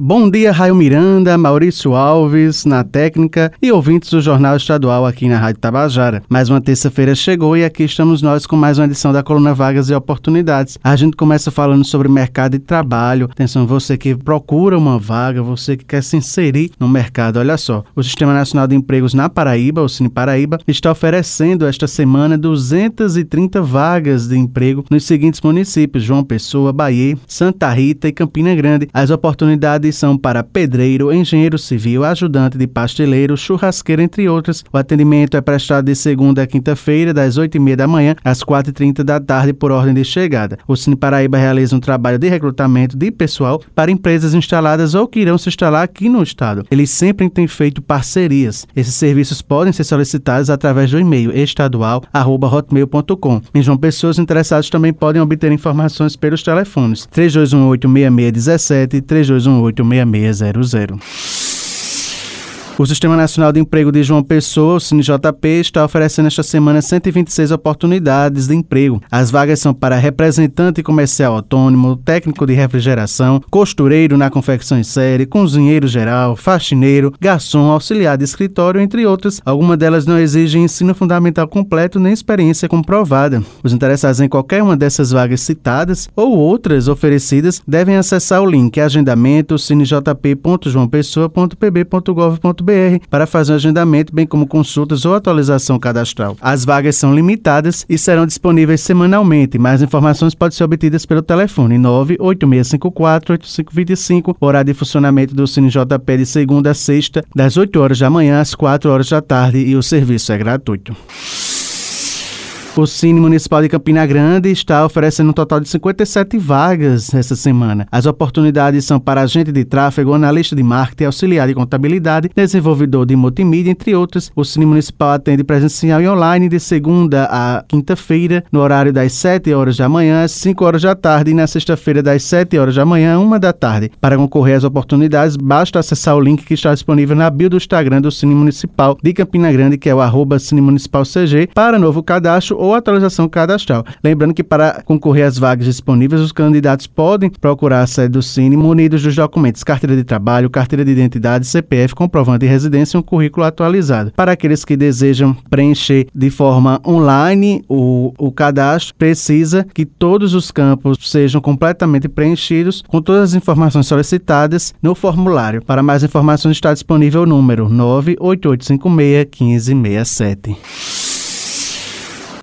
Bom dia, Raio Miranda, Maurício Alves, na técnica e ouvintes do Jornal Estadual aqui na Rádio Tabajara. Mais uma terça-feira chegou e aqui estamos nós com mais uma edição da coluna Vagas e Oportunidades. A gente começa falando sobre mercado de trabalho. Atenção, você que procura uma vaga, você que quer se inserir no mercado. Olha só, o Sistema Nacional de Empregos na Paraíba, o Cine Paraíba, está oferecendo esta semana 230 vagas de emprego nos seguintes municípios: João Pessoa, Bahia, Santa Rita e Campina Grande. As oportunidades são para pedreiro, engenheiro civil, ajudante de pasteleiro, churrasqueiro, entre outras. O atendimento é prestado de segunda a quinta-feira, das 8h30 da manhã às 4h30 da tarde, por ordem de chegada. O Cine Paraíba realiza um trabalho de recrutamento de pessoal para empresas instaladas ou que irão se instalar aqui no estado. Eles sempre têm feito parcerias. Esses serviços podem ser solicitados através do e-mail estadual@hotmail.com. Em João Pessoas, interessados também podem obter informações pelos telefones 3218 6617 e 3218 866600. O Sistema Nacional de Emprego de João Pessoa, o está oferecendo esta semana 126 oportunidades de emprego. As vagas são para representante comercial autônomo, técnico de refrigeração, costureiro na confecção em série, cozinheiro geral, faxineiro, garçom, auxiliar de escritório, entre outras. Algumas delas não exigem ensino fundamental completo nem experiência comprovada. Os interessados em qualquer uma dessas vagas citadas ou outras oferecidas devem acessar o link agendamento cinejp.joaopessoa.pb.gov.br para fazer um agendamento, bem como consultas ou atualização cadastral. As vagas são limitadas e serão disponíveis semanalmente. Mais informações podem ser obtidas pelo telefone 986548525, horário de funcionamento do Cine JP de segunda a sexta, das 8 horas da manhã às 4 horas da tarde e o serviço é gratuito. O Cine Municipal de Campina Grande está oferecendo um total de 57 vagas essa semana. As oportunidades são para agente de tráfego, analista de marketing, auxiliar de contabilidade, desenvolvedor de multimídia, entre outros. O Cine Municipal atende presencial e online de segunda a quinta-feira, no horário das 7 horas da manhã às 5 horas da tarde e na sexta-feira das 7 horas da manhã a 1 da tarde. Para concorrer às oportunidades, basta acessar o link que está disponível na bio do Instagram do Cine Municipal de Campina Grande, que é o arroba Cine Municipal CG, para novo cadastro ou atualização cadastral. Lembrando que para concorrer às vagas disponíveis, os candidatos podem procurar a sede do Cine munidos dos documentos carteira de trabalho, carteira de identidade, CPF, comprovante de residência e um currículo atualizado. Para aqueles que desejam preencher de forma online o, o cadastro, precisa que todos os campos sejam completamente preenchidos com todas as informações solicitadas no formulário. Para mais informações está disponível o número 98856 1567.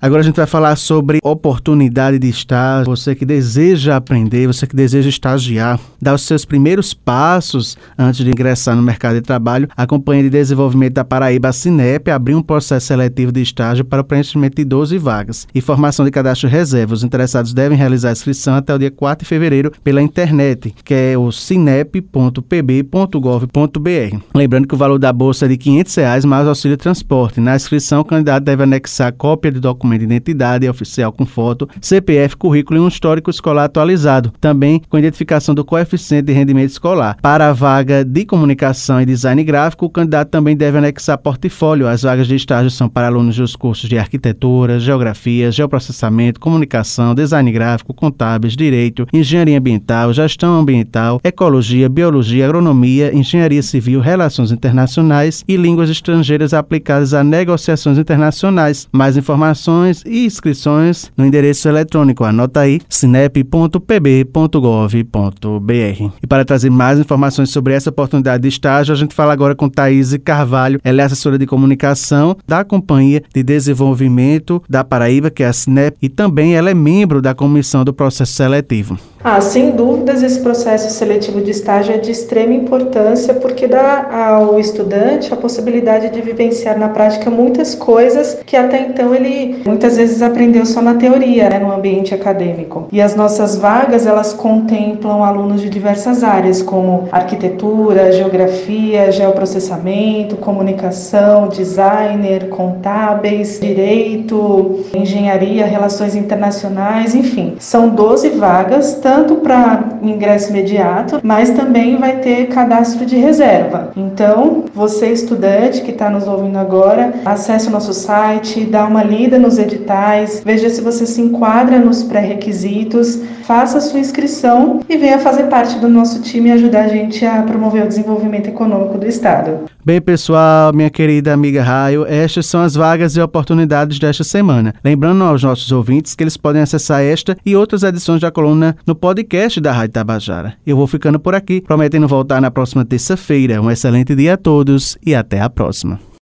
Agora a gente vai falar sobre oportunidade de estágio. Você que deseja aprender, você que deseja estagiar, dar os seus primeiros passos antes de ingressar no mercado de trabalho, a Companhia de Desenvolvimento da Paraíba, a Cinep, abriu um processo seletivo de estágio para o preenchimento de 12 vagas. Informação de cadastro reserva. Os interessados devem realizar a inscrição até o dia 4 de fevereiro pela internet, que é o cinep.pb.gov.br. Lembrando que o valor da bolsa é de 500 reais mais auxílio transporte. Na inscrição, o candidato deve anexar cópia de documento documento de identidade oficial com foto, CPF, currículo e um histórico escolar atualizado, também com identificação do coeficiente de rendimento escolar. Para a vaga de comunicação e design gráfico, o candidato também deve anexar portfólio. As vagas de estágio são para alunos dos cursos de arquitetura, geografia, geoprocessamento, comunicação, design gráfico, contábeis, direito, engenharia ambiental, gestão ambiental, ecologia, biologia, agronomia, engenharia civil, relações internacionais e línguas estrangeiras aplicadas a negociações internacionais. Mais informações e inscrições no endereço eletrônico. Anota aí, sinep.pb.gov.br. E para trazer mais informações sobre essa oportunidade de estágio, a gente fala agora com Thaís Carvalho. Ela é assessora de comunicação da Companhia de Desenvolvimento da Paraíba, que é a Sinep, e também ela é membro da comissão do processo seletivo. Ah, sem dúvidas, esse processo seletivo de estágio é de extrema importância porque dá ao estudante a possibilidade de vivenciar na prática muitas coisas que até então ele muitas vezes aprendeu só na teoria, né, no ambiente acadêmico. E as nossas vagas, elas contemplam alunos de diversas áreas, como arquitetura, geografia, geoprocessamento, comunicação, designer, contábeis, direito, engenharia, relações internacionais, enfim. São 12 vagas, tanto tanto para ingresso imediato, mas também vai ter cadastro de reserva. Então, você estudante que está nos ouvindo agora, acesse o nosso site, dá uma lida nos editais, veja se você se enquadra nos pré-requisitos, faça sua inscrição e venha fazer parte do nosso time e ajudar a gente a promover o desenvolvimento econômico do Estado. Bem, pessoal, minha querida amiga Raio, estas são as vagas e oportunidades desta semana. Lembrando aos nossos ouvintes que eles podem acessar esta e outras edições da coluna no podcast da Rádio Tabajara. Eu vou ficando por aqui, prometendo voltar na próxima terça-feira. Um excelente dia a todos e até a próxima.